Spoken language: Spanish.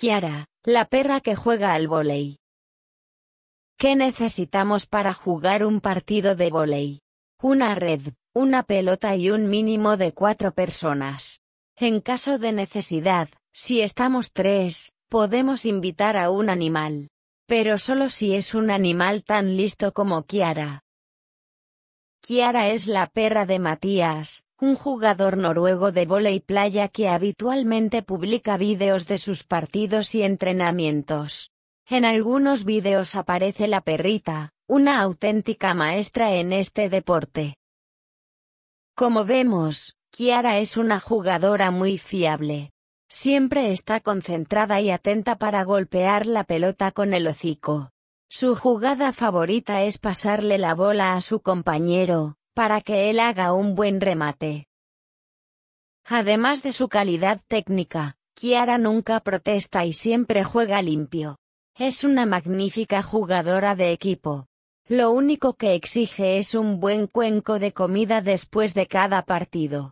Kiara, la perra que juega al volei. ¿Qué necesitamos para jugar un partido de volei? Una red, una pelota y un mínimo de cuatro personas. En caso de necesidad, si estamos tres, podemos invitar a un animal. Pero solo si es un animal tan listo como Kiara. Kiara es la perra de Matías, un jugador noruego de volei playa que habitualmente publica vídeos de sus partidos y entrenamientos. En algunos vídeos aparece la perrita, una auténtica maestra en este deporte. Como vemos, Kiara es una jugadora muy fiable. Siempre está concentrada y atenta para golpear la pelota con el hocico. Su jugada favorita es pasarle la bola a su compañero, para que él haga un buen remate. Además de su calidad técnica, Kiara nunca protesta y siempre juega limpio. Es una magnífica jugadora de equipo. Lo único que exige es un buen cuenco de comida después de cada partido.